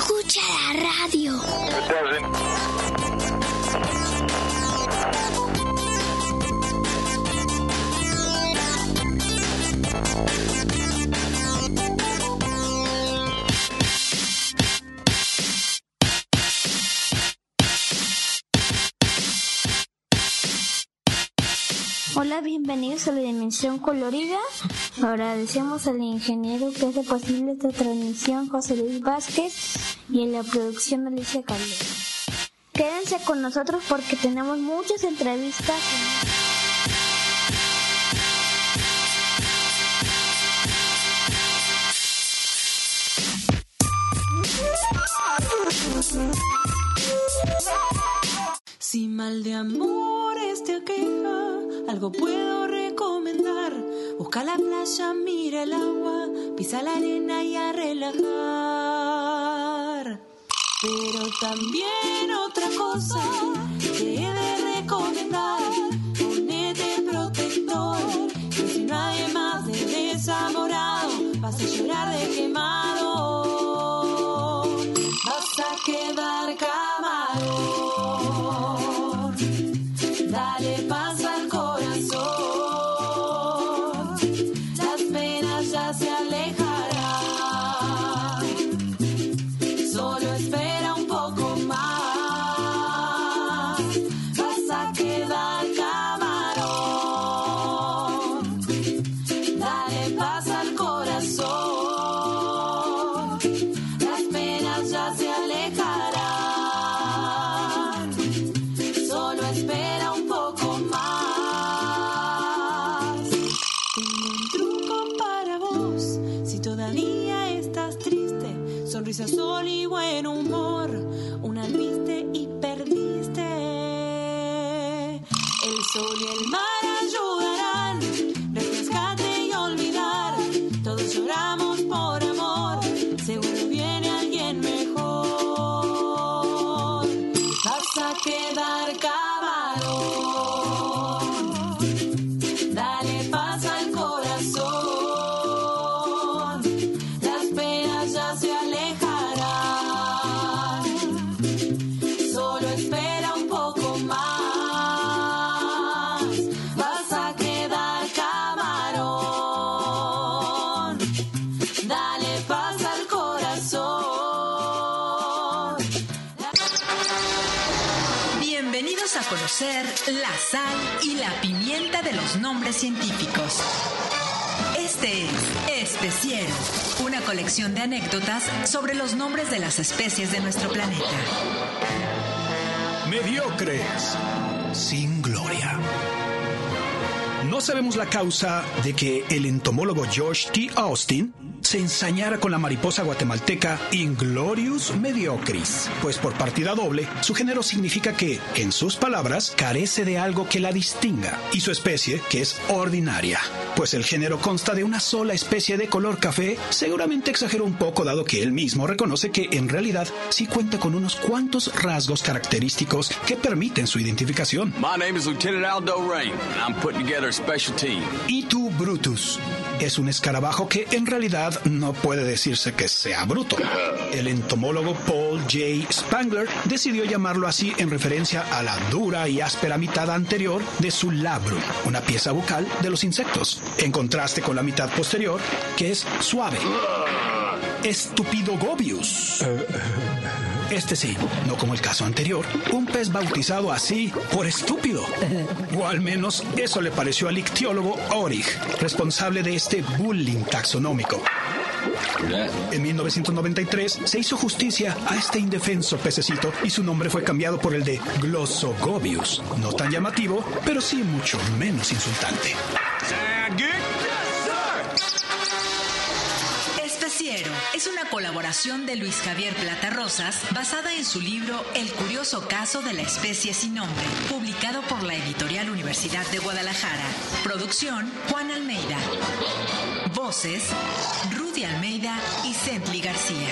Escucha la radio. Hola, bienvenidos a la Dimensión Colorida. Agradecemos al ingeniero que hace posible esta transmisión, José Luis Vázquez, y en la producción Alicia Calderón. Quédense con nosotros porque tenemos muchas entrevistas. Si mal de amores te aqueja, algo puedo recomendar. Busca la playa, mira el agua, pisa la arena y a relajar. Pero también otra cosa Bienvenidos a conocer la sal y la pimienta de los nombres científicos. Este es Especiero, una colección de anécdotas sobre los nombres de las especies de nuestro planeta. Mediocres, sin gloria. No sabemos la causa de que el entomólogo George T. Austin se ensañara con la mariposa guatemalteca Inglorious mediocris, pues por partida doble su género significa que, en sus palabras, carece de algo que la distinga, y su especie, que es ordinaria. Pues el género consta de una sola especie de color café, seguramente exageró un poco dado que él mismo reconoce que en realidad sí cuenta con unos cuantos rasgos característicos que permiten su identificación. My name is Lieutenant Aldo Rain, and I'm putting together. Y tu Brutus es un escarabajo que en realidad no puede decirse que sea bruto. El entomólogo Paul J. Spangler decidió llamarlo así en referencia a la dura y áspera mitad anterior de su labrum, una pieza bucal de los insectos, en contraste con la mitad posterior, que es suave. Estupidogobius. Este sí, no como el caso anterior, un pez bautizado así por estúpido. O al menos eso le pareció al ictiólogo Orich, responsable de este bullying taxonómico. En 1993 se hizo justicia a este indefenso pececito y su nombre fue cambiado por el de Glossogobius. No tan llamativo, pero sí mucho menos insultante. Es una colaboración de Luis Javier Plata Rosas basada en su libro El curioso caso de la especie sin nombre, publicado por la editorial Universidad de Guadalajara. Producción Juan Almeida. Voces Rudy Almeida y Cently García.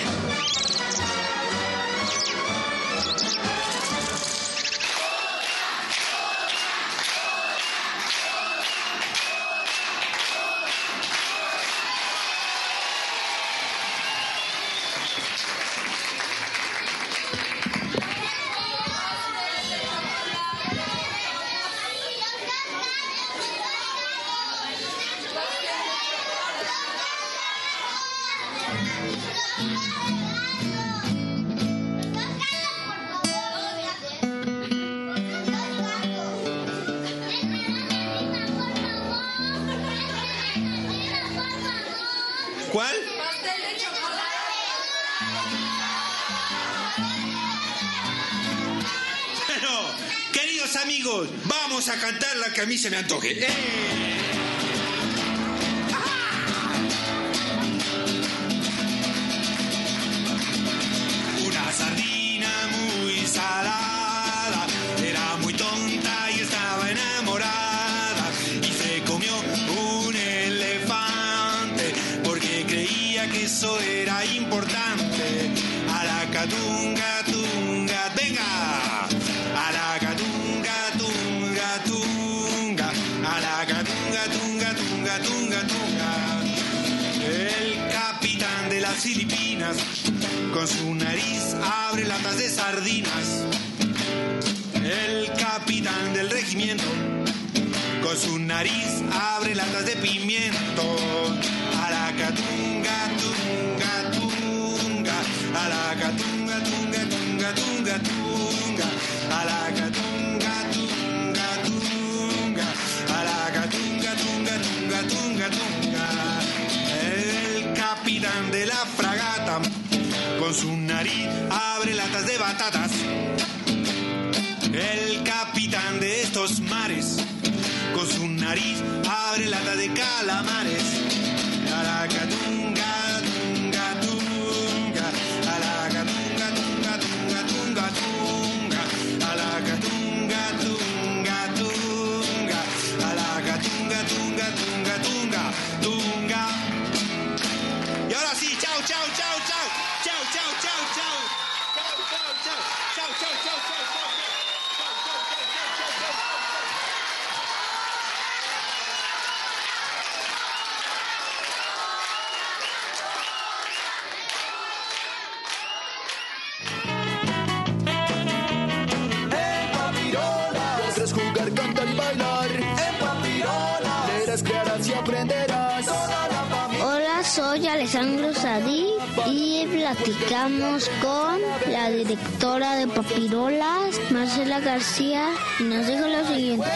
Que a mí se me antoje. ¡Eh! Filipinas con su nariz abre latas de sardinas. El capitán del regimiento con su nariz abre latas de pimiento. A la catunga, tunga, tunga. A la catunga, tunga, tunga, tunga, tunga. A la catunga, tunga, tunga. A la catunga, tunga, tunga, tunga, tunga. Capitán de la fragata con su nariz abre latas de batatas. El capitán de estos mares con su nariz abre latas de calamares. A soy Alessandro Sadí y platicamos con la directora de Papirolas, Marcela García, y nos dijo lo siguiente.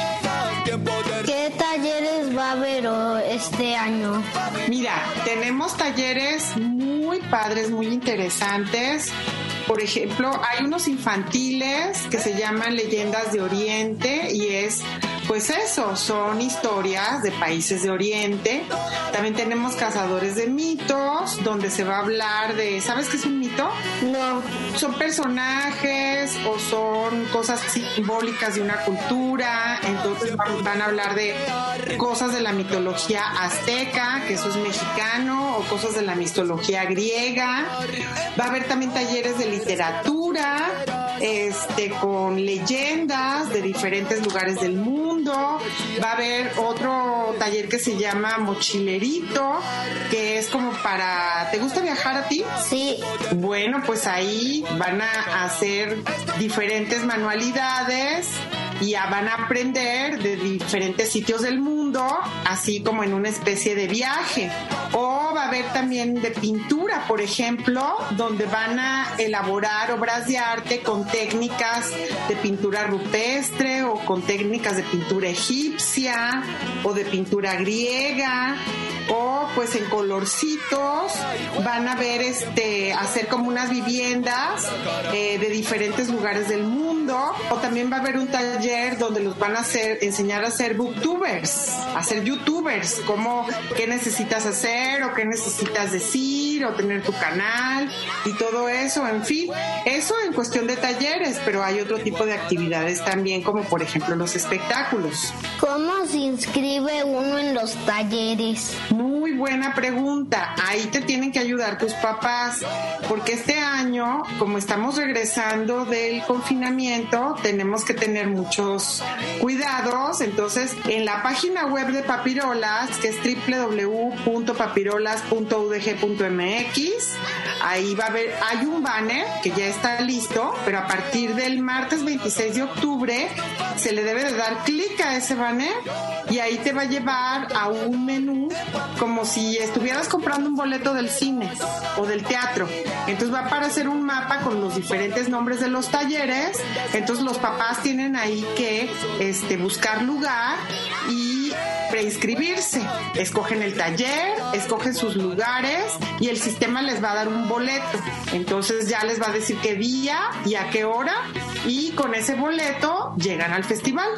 ¿Qué talleres va a haber oh, este año? Mira, tenemos talleres muy padres, muy interesantes. Por ejemplo, hay unos infantiles que se llaman Leyendas de Oriente y es, pues eso, son historias de países de Oriente. También tenemos Cazadores de Mitos, donde se va a hablar de, ¿sabes qué es un mito? No. Son personajes o son cosas simbólicas de una cultura, entonces van a hablar de cosas de la mitología azteca, que eso es mexicano, o cosas de la mitología griega. Va a haber también talleres de literatura, este, con leyendas de diferentes lugares del mundo. Va a haber otro taller que se llama Mochilerito, que es como para... ¿Te gusta viajar a ti? Sí. Bueno, pues ahí van a hacer diferentes manualidades y van a aprender de diferentes sitios del mundo, así como en una especie de viaje. O va a haber también de pintura, por ejemplo, donde van a elaborar obras de arte con técnicas de pintura rupestre o con técnicas de pintura egipcia o de pintura griega o pues en colorcitos van a ver este hacer como unas viviendas eh, de diferentes lugares del mundo o también va a haber un taller donde los van a hacer enseñar a ser booktubers a ser youtubers como qué necesitas hacer o qué necesitas decir o tener tu canal y todo eso, en fin, eso en cuestión de talleres, pero hay otro tipo de actividades también, como por ejemplo los espectáculos. ¿Cómo se inscribe uno en los talleres? Muy buena pregunta. Ahí te tienen que ayudar tus papás, porque este año, como estamos regresando del confinamiento, tenemos que tener muchos cuidados. Entonces, en la página web de Papirolas, que es www.papirolas.udg.mx, ahí va a haber, hay un banner que ya está listo, pero a partir del martes 26 de octubre se le debe de dar clic a ese banner y ahí te va a llevar a un menú como si estuvieras comprando un boleto del cine o del teatro. Entonces va a aparecer un mapa con los diferentes nombres de los talleres. Entonces los papás tienen ahí que este, buscar lugar y preinscribirse. Escogen el taller, escogen sus lugares y el sistema les va a dar un boleto. Entonces ya les va a decir qué día y a qué hora y con ese boleto llegan al festival.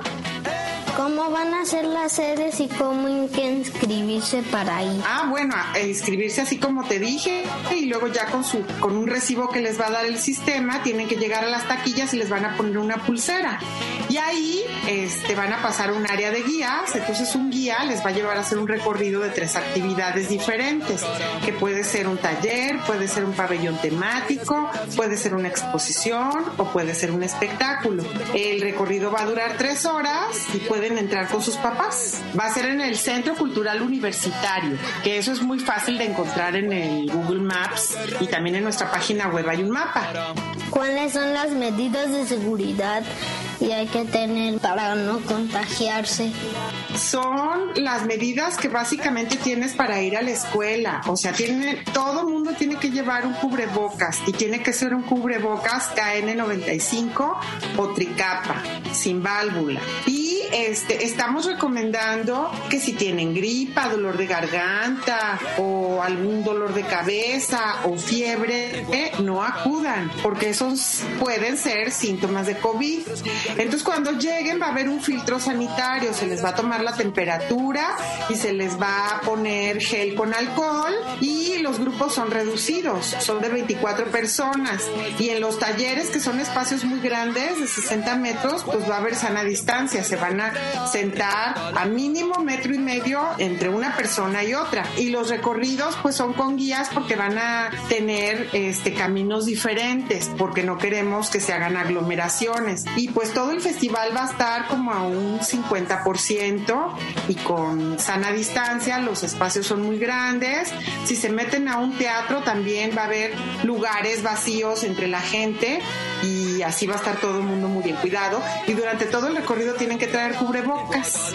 ¿Cómo van a ser las sedes y cómo hay que inscribirse para ir? Ah, bueno, inscribirse así como te dije y luego ya con su con un recibo que les va a dar el sistema tienen que llegar a las taquillas y les van a poner una pulsera. Y ahí este, van a pasar un área de guías, entonces un guía les va a llevar a hacer un recorrido de tres actividades diferentes, que puede ser un taller, puede ser un pabellón temático, puede ser una exposición o puede ser un espectáculo. El recorrido va a durar tres horas y puede entrar con sus papás. Va a ser en el Centro Cultural Universitario, que eso es muy fácil de encontrar en el Google Maps y también en nuestra página web hay un mapa. ¿Cuáles son las medidas de seguridad y hay que tener para no contagiarse? Son las medidas que básicamente tienes para ir a la escuela. O sea, tiene, todo mundo tiene que llevar un cubrebocas y tiene que ser un cubrebocas KN95 o tricapa, sin válvula. Y este, estamos recomendando que si tienen gripa, dolor de garganta o algún dolor de cabeza o fiebre, eh, no acudan, porque esos pueden ser síntomas de COVID. Entonces, cuando lleguen va a haber un filtro sanitario, se les va a tomar la temperatura y se les va a poner gel con alcohol y los grupos son reducidos, son de 24 personas. Y en los talleres, que son espacios muy grandes, de 60 metros, pues va a haber sana distancia, se van a sentar a mínimo metro y medio entre una persona y otra. Y los recorridos pues son con guías porque van a tener este caminos diferentes porque no queremos que se hagan aglomeraciones. Y pues todo el festival va a estar como a un 50% y con sana distancia, los espacios son muy grandes. Si se meten a un teatro también va a haber lugares vacíos entre la gente y así va a estar todo el mundo muy bien cuidado. Y durante todo el recorrido tienen que traer cubrebocas.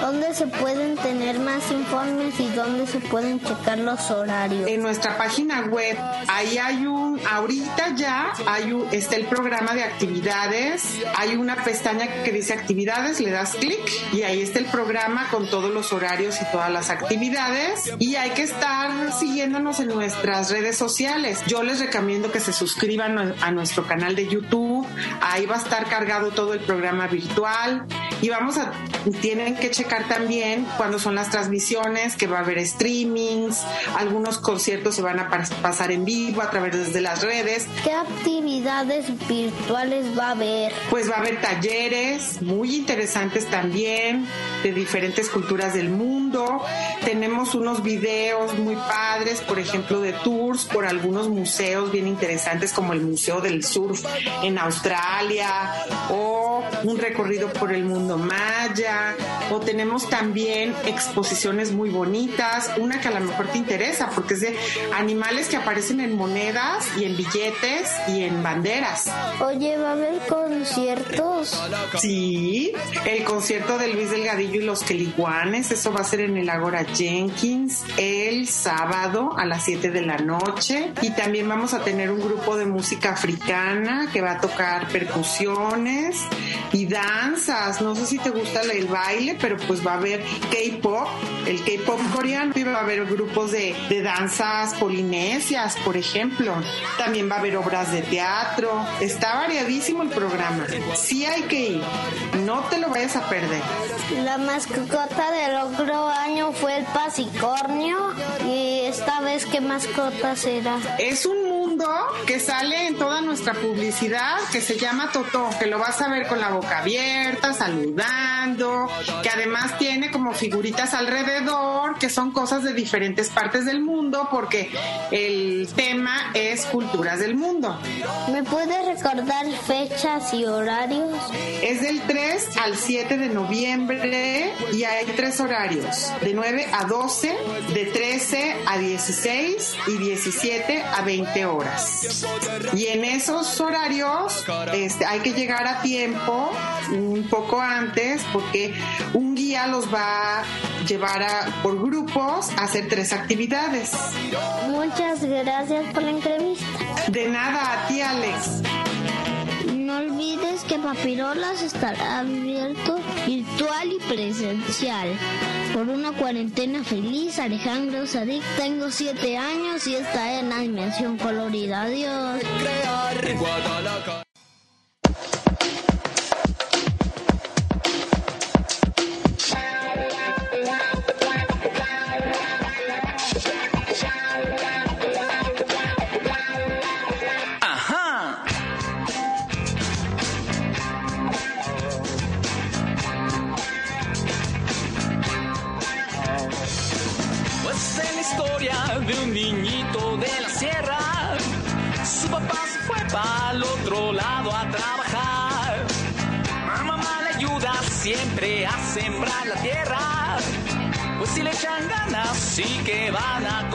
¿Dónde se pueden tener más informes y dónde se pueden checar los horarios? En nuestra página web, ahí hay un, ahorita ya hay un, está el programa de actividades, hay una pestaña que dice actividades, le das clic y ahí está el programa con todos los horarios y todas las actividades y hay que estar siguiéndonos en nuestras redes sociales. Yo les recomiendo que se suscriban a nuestro canal de YouTube, ahí va a estar cargado todo el programa virtual y vamos a, tienen que checar también cuándo son las transmisiones, que va a haber streamings, algunos conciertos se van a pasar en vivo a través de las redes. ¿Qué actividades virtuales va a haber? Pues va a haber talleres muy interesantes también de diferentes culturas del mundo. Tenemos unos videos muy padres, por ejemplo, de tours por algunos museos bien interesantes como el Museo del Surf en Australia o un recorrido por el mundo maya o tenemos también exposiciones muy bonitas, una que a lo mejor te interesa porque es de animales que aparecen en monedas y en billetes y en banderas. Oye, ¿va a haber conciertos? Sí, el concierto de Luis Delgadillo y los Queliguanes, eso va a ser en el Agora Jenkins el sábado a las 7 de la noche y también vamos a tener un grupo de música africana que va a tocar percusiones y danzas. No sé si te gusta el baile, pero pues va a haber K-pop, el K-pop coreano, y va a haber grupos de, de danzas polinesias, por ejemplo. También va a haber obras de teatro. Está variadísimo el programa. Sí hay que ir, no te lo vayas a perder. La mascota del otro año fue el pasicornio y esta vez qué mascota será. Es un mundo que sale en toda nuestra publicidad que se llama Totó, que lo vas a ver con la boca abierta, saludando, que además tiene como figuritas alrededor, que son cosas de diferentes partes del mundo, porque el tema es culturas del mundo. ¿Me puedes recordar fechas y horarios? Es del 3 al 7 de noviembre y hay tres horarios, de 9 a 12, de 13 a 16 y 17 a 20 horas. Y en esos horarios este, hay que llegar a tiempo, un poco antes, porque un guía los va a llevar a, por grupos a hacer tres actividades. Muchas gracias por la entrevista. De nada, a ti Alex. No olvides que Papirolas estará abierto virtual y presencial. Por una cuarentena feliz, Alejandro Sadik, tengo siete años y está en la dimensión colorida. Adiós. Sí que van a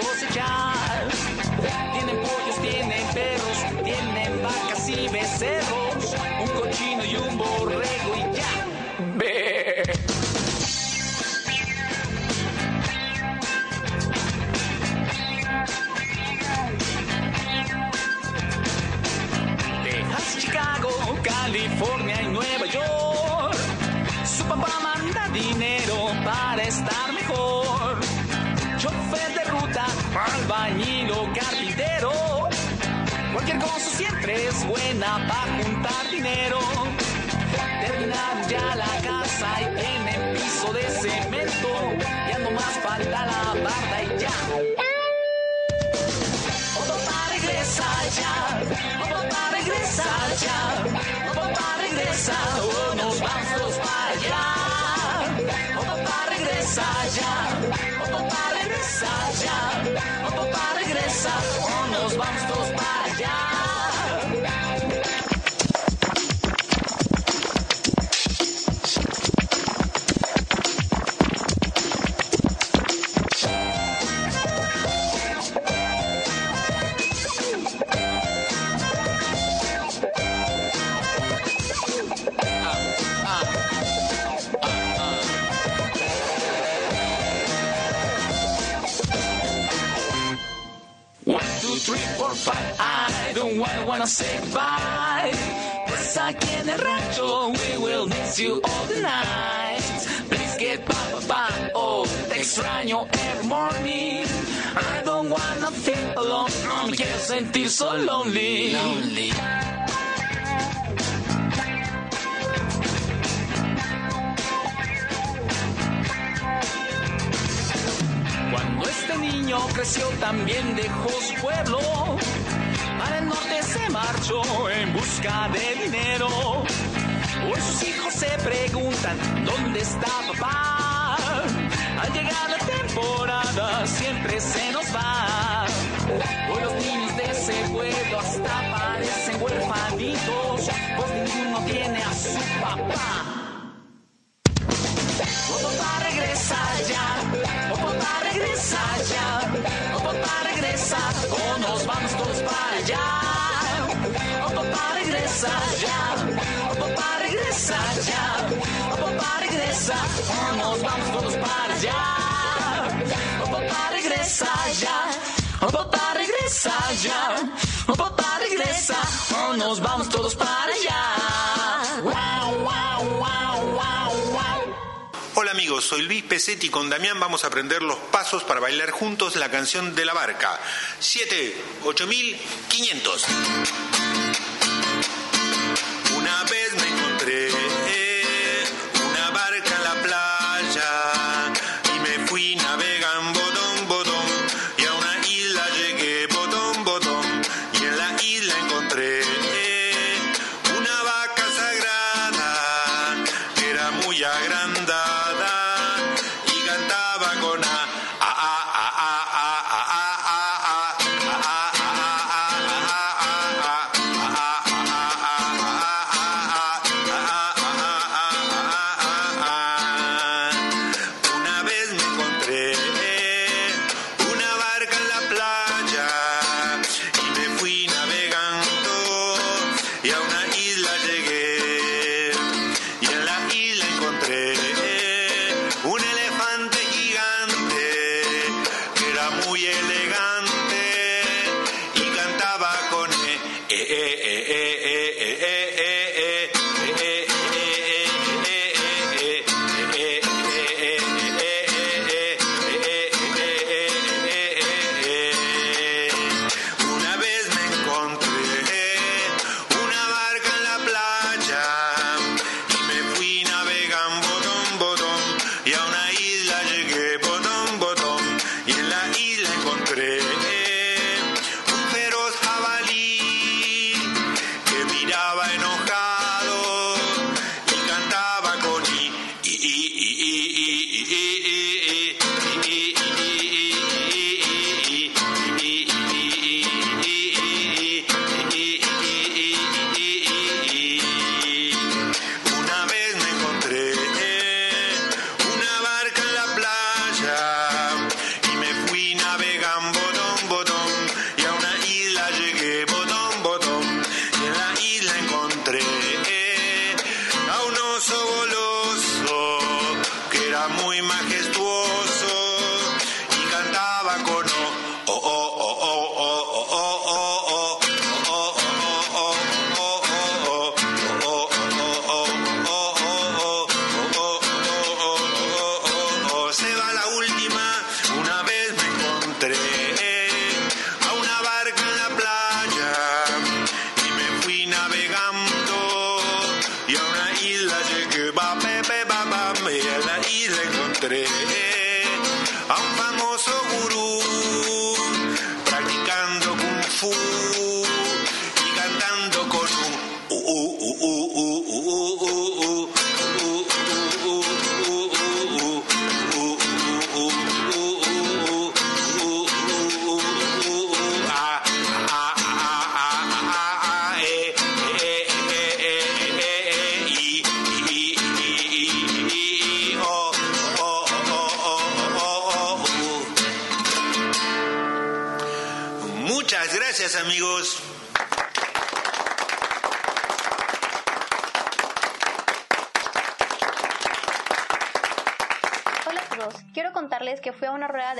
Cuando este niño creció también dejó su pueblo. Para el norte se marchó en busca de dinero. Hoy sus hijos se preguntan dónde está papá. Al llegar la temporada siempre se nos va. Hoy los niños ese pueblo hasta parecen huerfanitos, pues ninguno tiene a su papá. Papá regresa ya, papá regresa ya, papá regresa, oh, nos vamos todos para allá. Papá regresa ya, papá regresa ya, papá regresa, oh, nos vamos todos para allá. Papá regresa ya, papá regresa ya, oh, papá regresa, oh, nos vamos todos para allá. Hola amigos amigos? Soy Luis Pesetti y con Damián vamos a aprender los pasos para bailar juntos la canción de la barca. 7, 8500.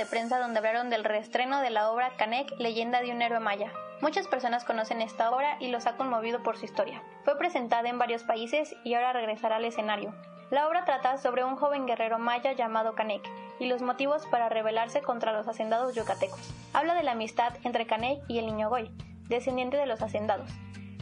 Prensa donde hablaron del reestreno de la obra Canek, leyenda de un héroe maya. Muchas personas conocen esta obra y los ha conmovido por su historia. Fue presentada en varios países y ahora regresará al escenario. La obra trata sobre un joven guerrero maya llamado Canek y los motivos para rebelarse contra los hacendados yucatecos. Habla de la amistad entre Canek y el niño Goy, descendiente de los hacendados.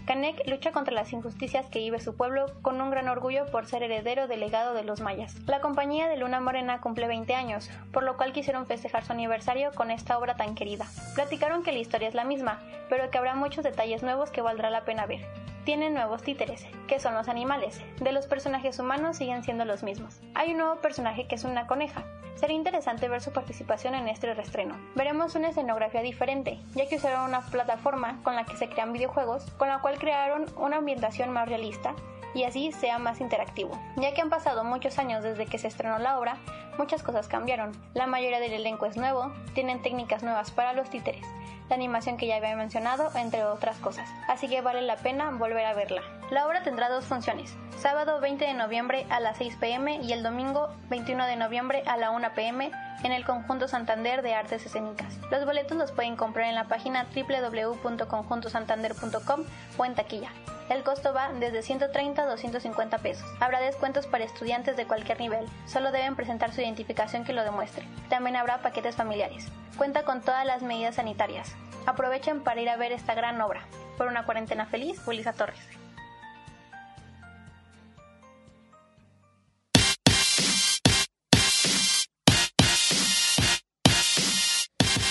Canek lucha contra las injusticias que vive su pueblo con un gran orgullo por ser heredero del legado de los mayas. La compañía de Luna Morena cumple 20 años, por lo cual quisieron festejar su aniversario con esta obra tan querida. Platicaron que la historia es la misma, pero que habrá muchos detalles nuevos que valdrá la pena ver. Tienen nuevos títeres, que son los animales. De los personajes humanos siguen siendo los mismos. Hay un nuevo personaje que es una coneja. Sería interesante ver su participación en este reestreno. Veremos una escenografía diferente, ya que usaron una plataforma con la que se crean videojuegos, con la cual crearon una ambientación más realista y así sea más interactivo. Ya que han pasado muchos años desde que se estrenó la obra, muchas cosas cambiaron. La mayoría del elenco es nuevo, tienen técnicas nuevas para los títeres, la animación que ya había mencionado, entre otras cosas. Así que vale la pena volver a verla. La obra tendrá dos funciones, sábado 20 de noviembre a las 6 pm y el domingo 21 de noviembre a la 1 pm en el Conjunto Santander de Artes Escénicas. Los boletos los pueden comprar en la página www.conjuntosantander.com o en taquilla. El costo va desde 130 a 250 pesos. Habrá descuentos para estudiantes de cualquier nivel, solo deben presentar su identificación que lo demuestre. También habrá paquetes familiares. Cuenta con todas las medidas sanitarias. Aprovechen para ir a ver esta gran obra. Por una cuarentena feliz, Ulisa Torres.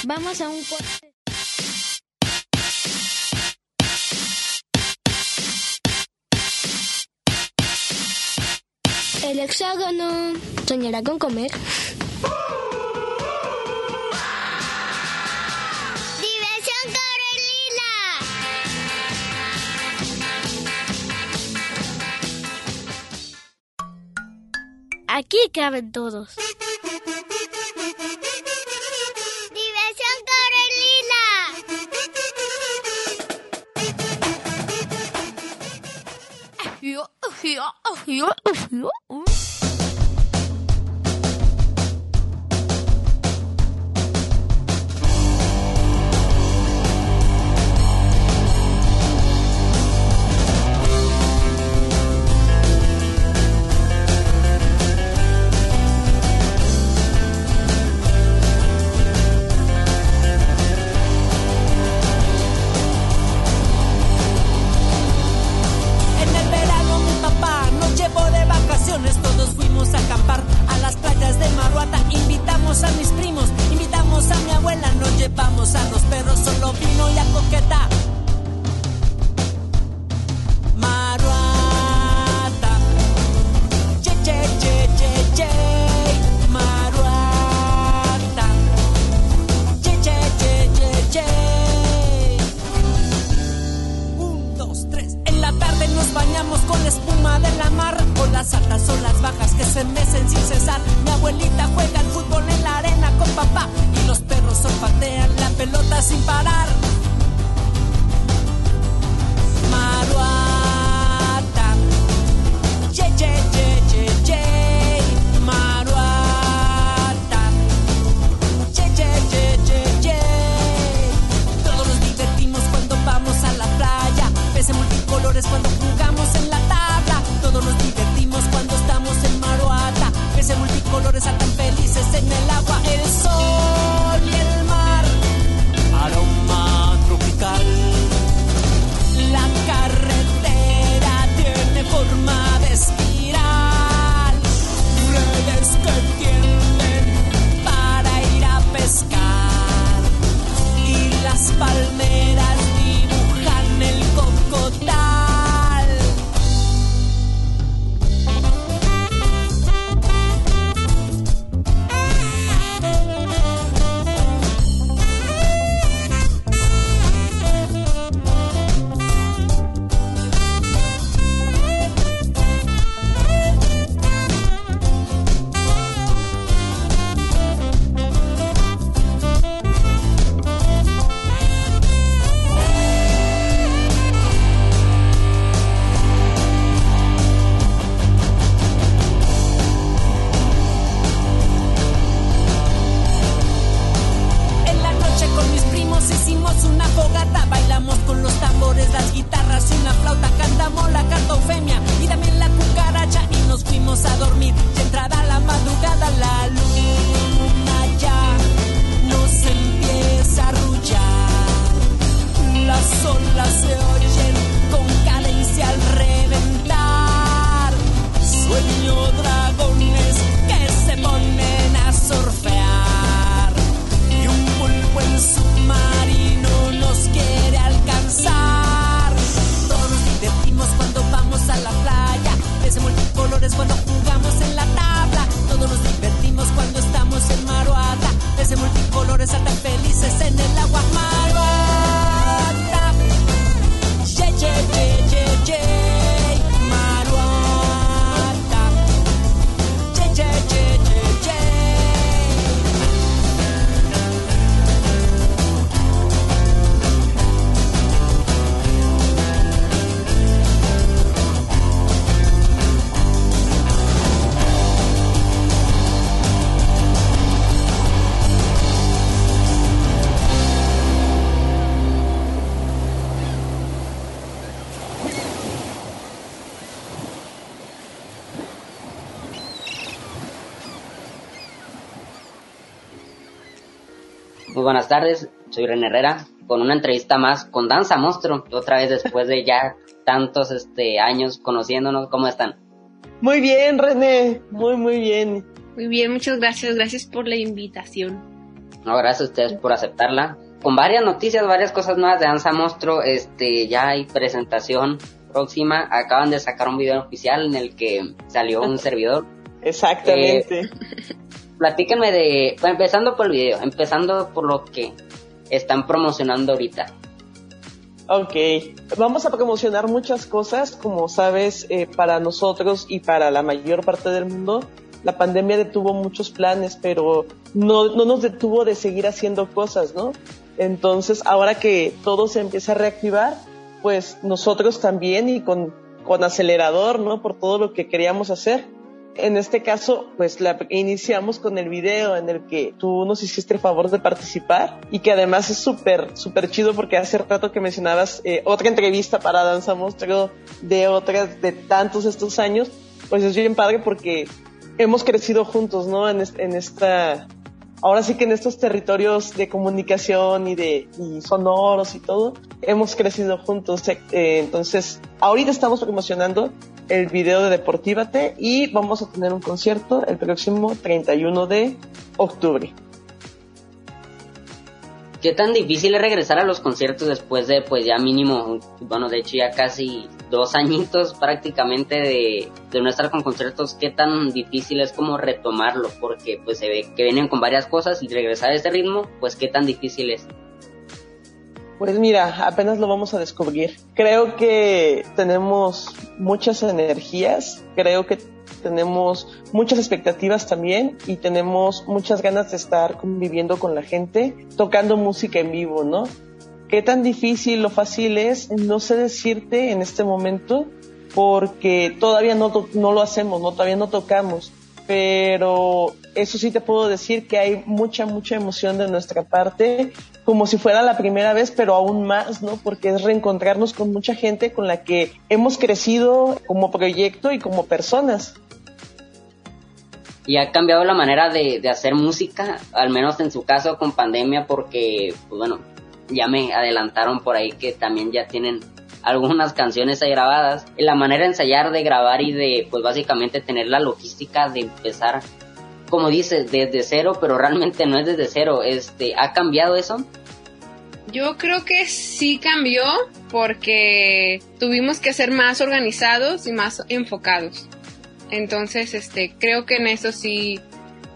Vamos a un corte. El hexágono soñará con comer. Aquí caben todos. Diversión Corelina. Soy René Herrera, con una entrevista más con Danza Monstruo, otra vez después de ya tantos este, años conociéndonos. ¿Cómo están? Muy bien, René, muy, muy bien. Muy bien, muchas gracias, gracias por la invitación. No, gracias a ustedes por aceptarla. Con varias noticias, varias cosas nuevas de Danza Monstruo, este, ya hay presentación próxima. Acaban de sacar un video oficial en el que salió un servidor. Exactamente. Eh, platíquenme de, empezando por el video, empezando por lo que están promocionando ahorita. Ok, vamos a promocionar muchas cosas, como sabes, eh, para nosotros y para la mayor parte del mundo. La pandemia detuvo muchos planes, pero no, no nos detuvo de seguir haciendo cosas, ¿no? Entonces, ahora que todo se empieza a reactivar, pues nosotros también y con, con acelerador, ¿no? Por todo lo que queríamos hacer, en este caso, pues la iniciamos con el video en el que tú nos hiciste el favor de participar y que además es súper, súper chido porque hace rato que mencionabas eh, otra entrevista para Danza Monstruo de otras de tantos estos años, pues es bien padre porque hemos crecido juntos, ¿no? En, en esta, ahora sí que en estos territorios de comunicación y de y sonoros y todo, hemos crecido juntos. Eh, entonces, ahorita estamos promocionando el video de Deportívate y vamos a tener un concierto el próximo 31 de octubre. ¿Qué tan difícil es regresar a los conciertos después de, pues ya mínimo, bueno, de hecho ya casi dos añitos prácticamente de, de no estar con conciertos? ¿Qué tan difícil es como retomarlo? Porque pues se ve que vienen con varias cosas y regresar a ese ritmo, pues qué tan difícil es. Pues mira, apenas lo vamos a descubrir. Creo que tenemos muchas energías, creo que tenemos muchas expectativas también y tenemos muchas ganas de estar conviviendo con la gente, tocando música en vivo, ¿no? Qué tan difícil o fácil es, no sé decirte en este momento, porque todavía no, no lo hacemos, ¿no? Todavía no tocamos pero eso sí te puedo decir que hay mucha, mucha emoción de nuestra parte, como si fuera la primera vez, pero aún más, ¿no? Porque es reencontrarnos con mucha gente con la que hemos crecido como proyecto y como personas. Y ha cambiado la manera de, de hacer música, al menos en su caso con pandemia, porque, pues bueno, ya me adelantaron por ahí que también ya tienen algunas canciones ahí grabadas. La manera de ensayar, de grabar y de, pues básicamente tener la logística de empezar, como dices, desde cero, pero realmente no es desde cero. Este, ¿Ha cambiado eso? Yo creo que sí cambió porque tuvimos que ser más organizados y más enfocados. Entonces, este, creo que en eso sí,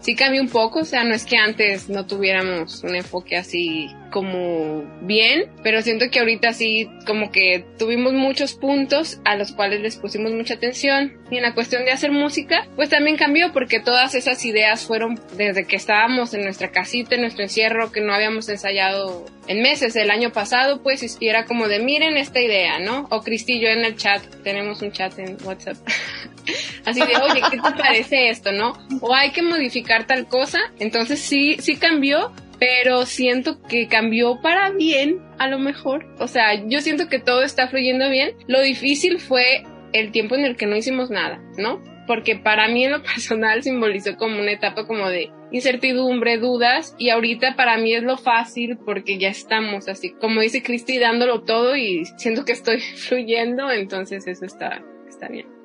sí cambió un poco. O sea, no es que antes no tuviéramos un enfoque así como bien, pero siento que ahorita sí como que tuvimos muchos puntos a los cuales les pusimos mucha atención y en la cuestión de hacer música pues también cambió porque todas esas ideas fueron desde que estábamos en nuestra casita, en nuestro encierro que no habíamos ensayado en meses el año pasado pues y era como de miren esta idea, ¿no? O Cristi yo en el chat, tenemos un chat en WhatsApp. Así de, oye, ¿qué te parece esto, no? O hay que modificar tal cosa. Entonces sí, sí cambió, pero siento que cambió para bien, a lo mejor. O sea, yo siento que todo está fluyendo bien. Lo difícil fue el tiempo en el que no hicimos nada, ¿no? Porque para mí en lo personal simbolizó como una etapa como de incertidumbre, dudas, y ahorita para mí es lo fácil porque ya estamos así, como dice Cristi, dándolo todo y siento que estoy fluyendo, entonces eso está, está bien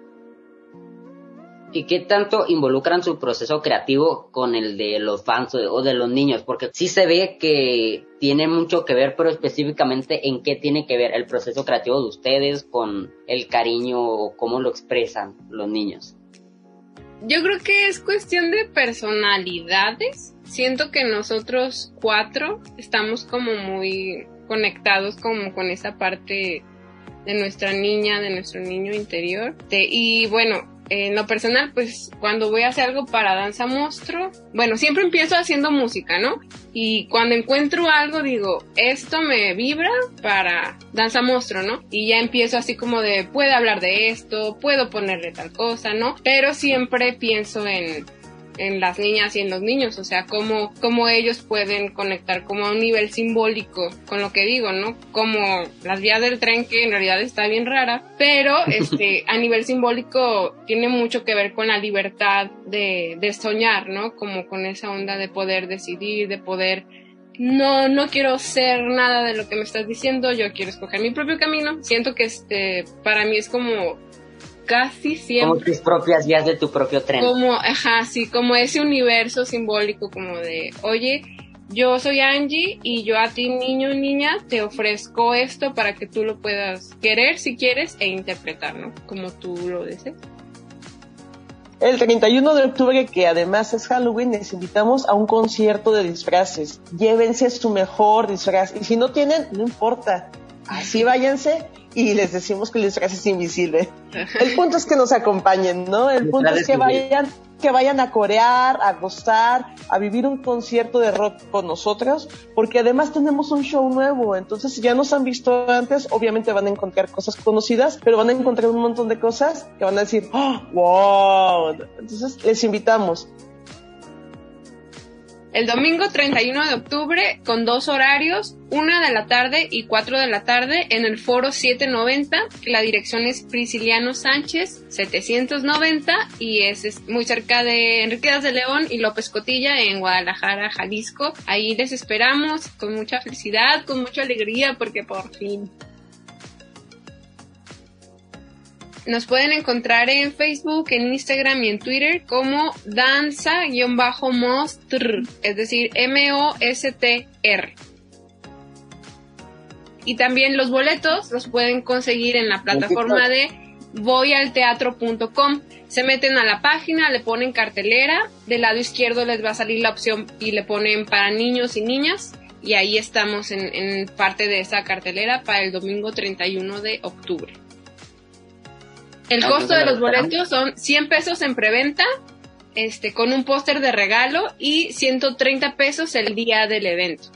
y qué tanto involucran su proceso creativo con el de los fans o de los niños, porque sí se ve que tiene mucho que ver, pero específicamente en qué tiene que ver el proceso creativo de ustedes con el cariño o cómo lo expresan los niños. Yo creo que es cuestión de personalidades. Siento que nosotros cuatro estamos como muy conectados como con esa parte de nuestra niña, de nuestro niño interior. y bueno, en lo personal, pues cuando voy a hacer algo para danza monstruo, bueno, siempre empiezo haciendo música, ¿no? Y cuando encuentro algo digo, esto me vibra para danza monstruo, ¿no? Y ya empiezo así como de, puedo hablar de esto, puedo ponerle tal cosa, ¿no? Pero siempre pienso en, en las niñas y en los niños, o sea, cómo, cómo ellos pueden conectar como a un nivel simbólico con lo que digo, ¿no? Como las vías del tren que en realidad está bien rara, pero este, a nivel simbólico tiene mucho que ver con la libertad de, de soñar, ¿no? Como con esa onda de poder decidir, de poder no, no quiero ser nada de lo que me estás diciendo, yo quiero escoger mi propio camino. Siento que este, para mí es como casi siempre. Como tus propias vías de tu propio tren. Como, ajá, sí, como ese universo simbólico, como de, oye, yo soy Angie y yo a ti, niño y niña, te ofrezco esto para que tú lo puedas querer si quieres e interpretar, ¿no? Como tú lo desees. El 31 de octubre, que además es Halloween, les invitamos a un concierto de disfraces. Llévense su mejor disfraz. Y si no tienen, no importa. Así váyanse y les decimos que el disfraz es invisible. El punto es que nos acompañen, ¿no? El punto es que vayan, que vayan a corear, a gozar, a vivir un concierto de rock con nosotros, porque además tenemos un show nuevo. Entonces, si ya nos han visto antes, obviamente van a encontrar cosas conocidas, pero van a encontrar un montón de cosas que van a decir, ¡Oh, wow. Entonces, les invitamos. El domingo 31 de octubre con dos horarios, una de la tarde y cuatro de la tarde en el foro 790. La dirección es Prisciliano Sánchez 790 y es, es muy cerca de Enriquedas de León y López Cotilla en Guadalajara, Jalisco. Ahí les esperamos con mucha felicidad, con mucha alegría porque por fin Nos pueden encontrar en Facebook, en Instagram y en Twitter como danza-mostr, es decir, M-O-S-T-R. Y también los boletos los pueden conseguir en la plataforma de voyalteatro.com. Se meten a la página, le ponen cartelera, del lado izquierdo les va a salir la opción y le ponen para niños y niñas. Y ahí estamos en, en parte de esa cartelera para el domingo 31 de octubre. El costo de lo los boletos son 100 pesos en preventa, este, con un póster de regalo y 130 pesos el día del evento.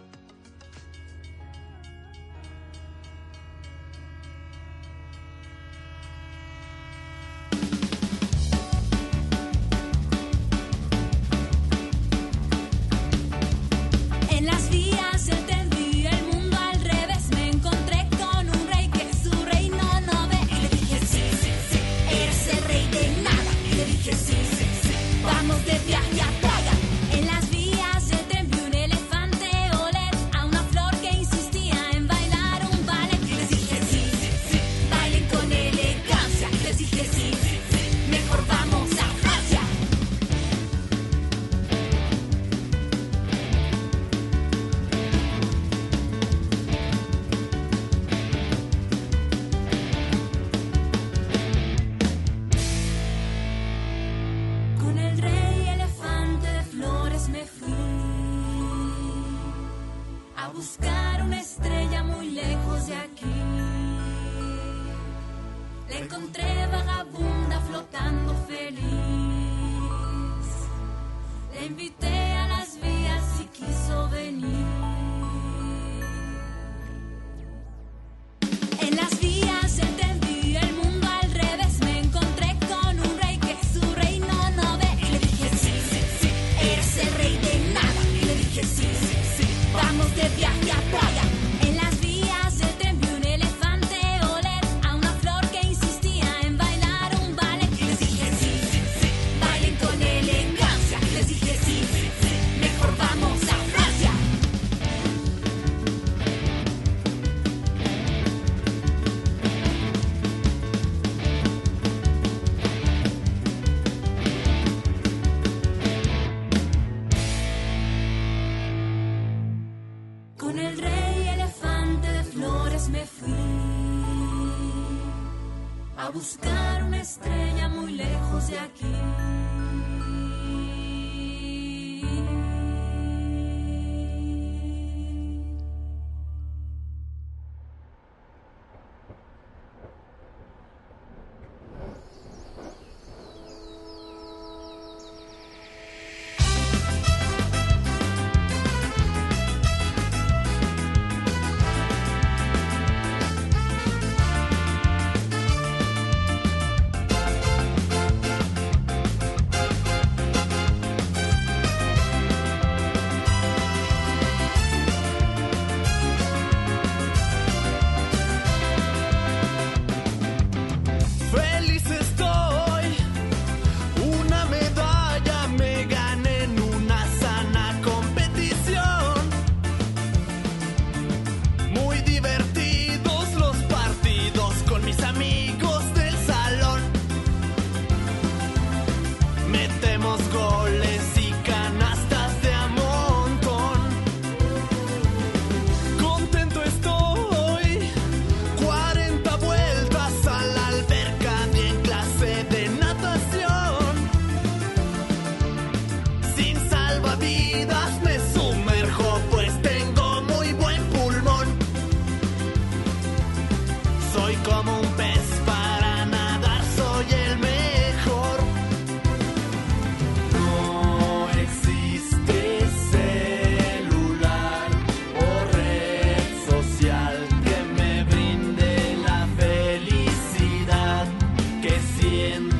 in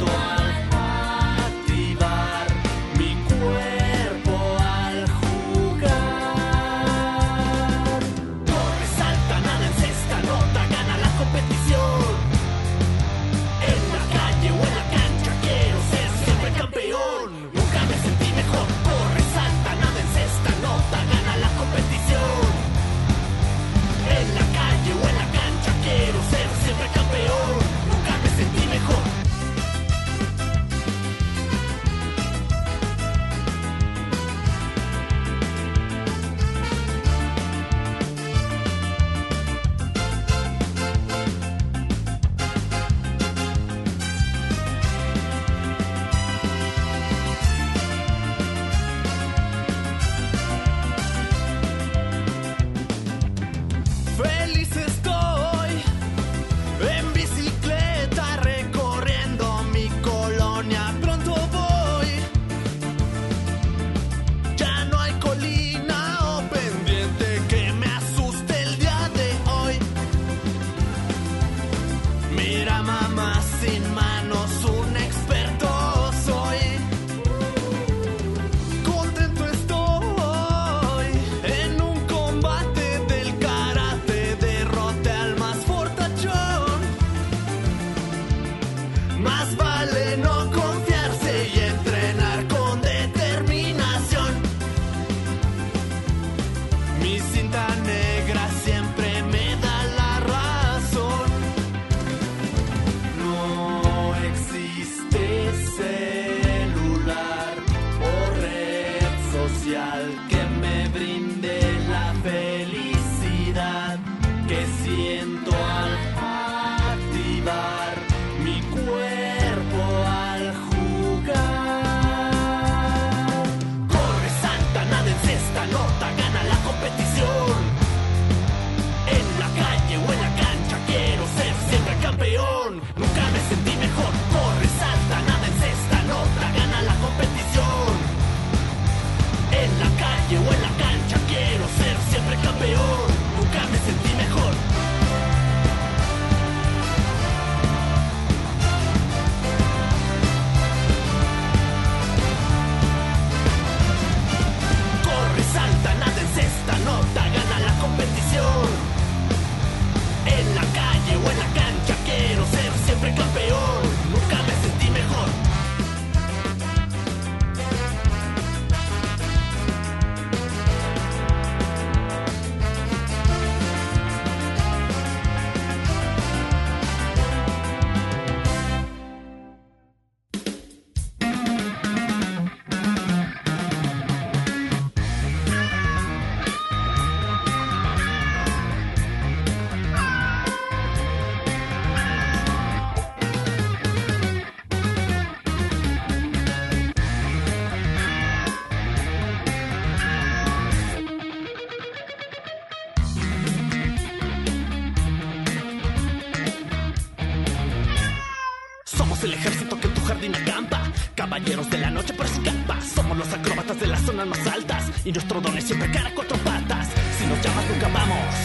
personas más altas y nuestro don es siempre cara a cuatro patas. Si nos llamas nunca vamos,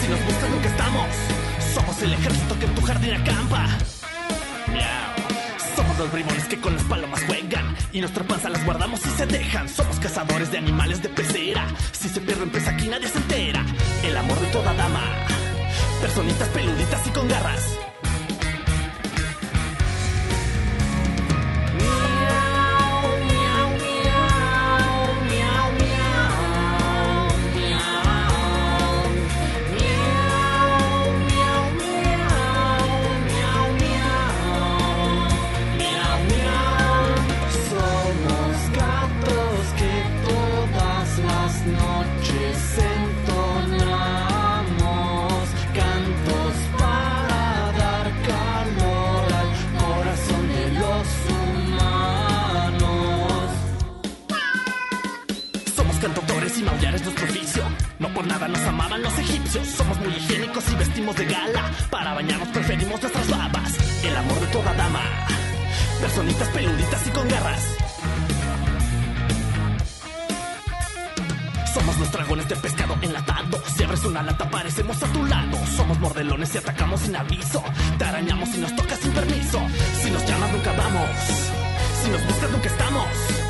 si nos buscas nunca estamos. Somos el ejército que en tu jardín acampa. Miau. Somos los bribones que con las palomas juegan y nuestra panza las guardamos y se dejan. Somos cazadores de animales de pecera. Si se pierde en aquí nadie se entera. El amor de toda dama. Personitas peluditas y con garras. personitas peluditas y con garras. Somos los dragones de pescado enlatado. Si abres una lata, aparecemos a tu lado. Somos mordelones y atacamos sin aviso. Te arañamos y nos tocas sin permiso. Si nos llamas, nunca vamos. Si nos buscas, nunca estamos.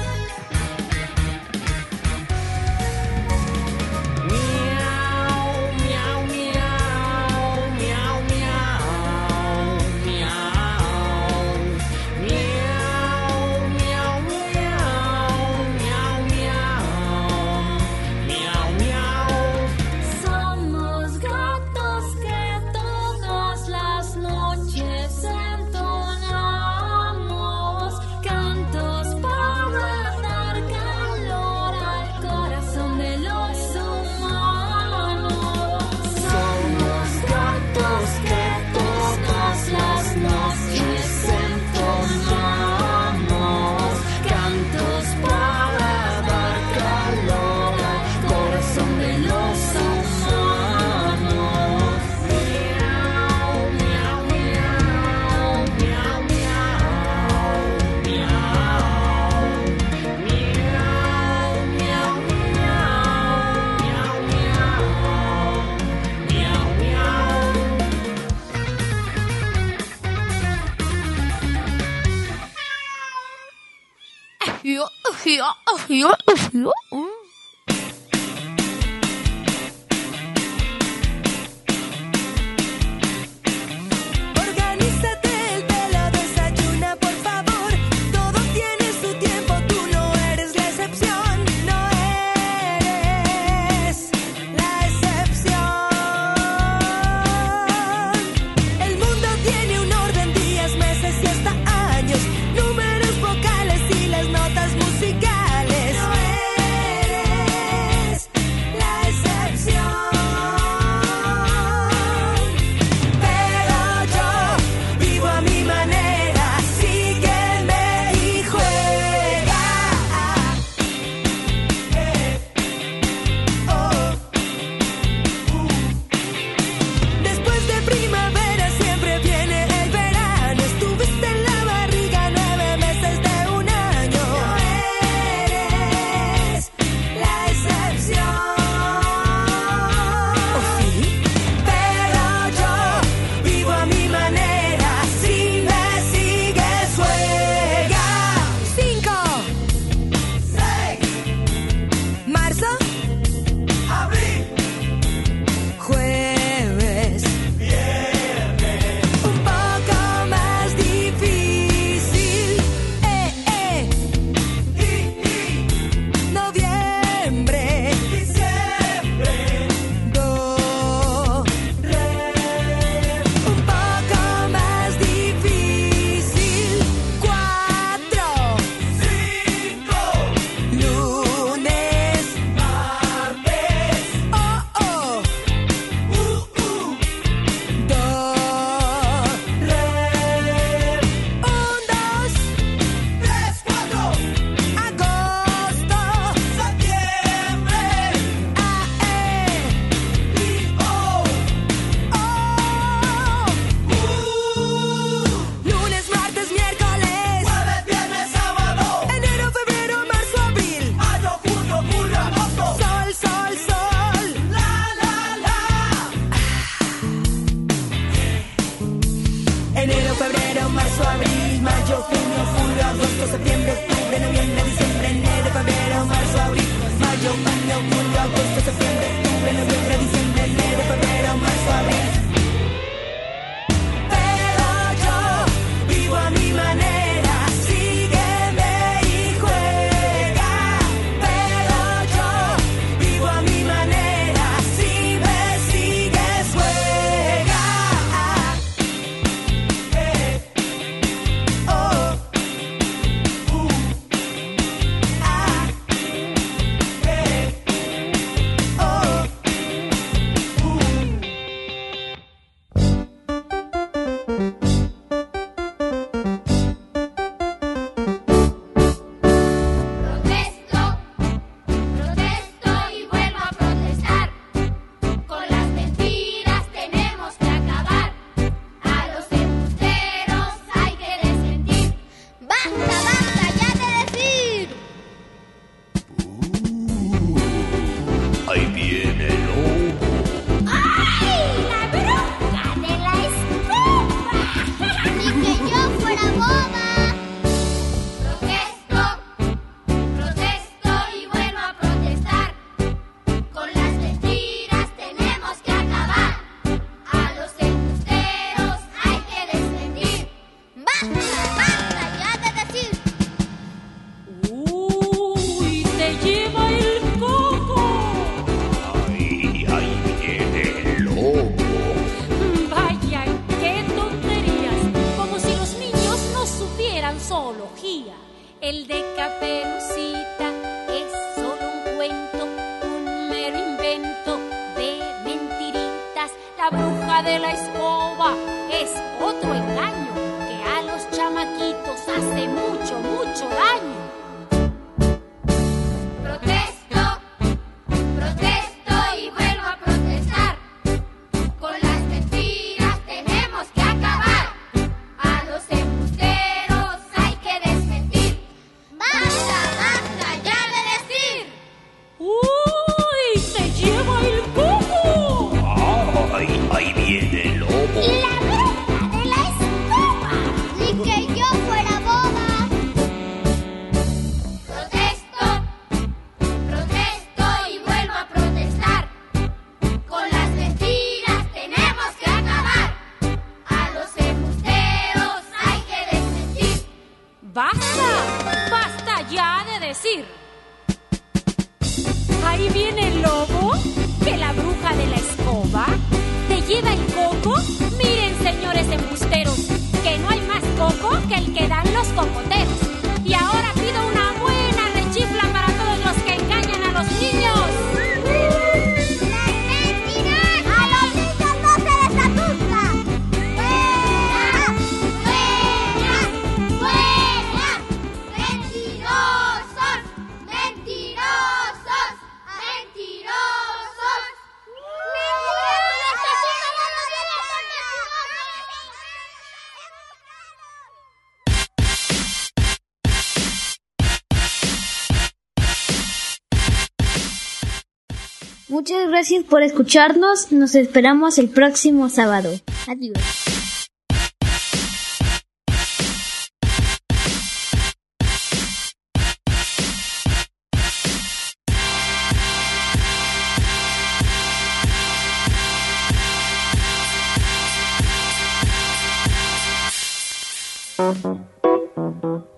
Muchas gracias por escucharnos. Nos esperamos el próximo sábado. Adiós.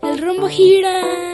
El rumbo gira.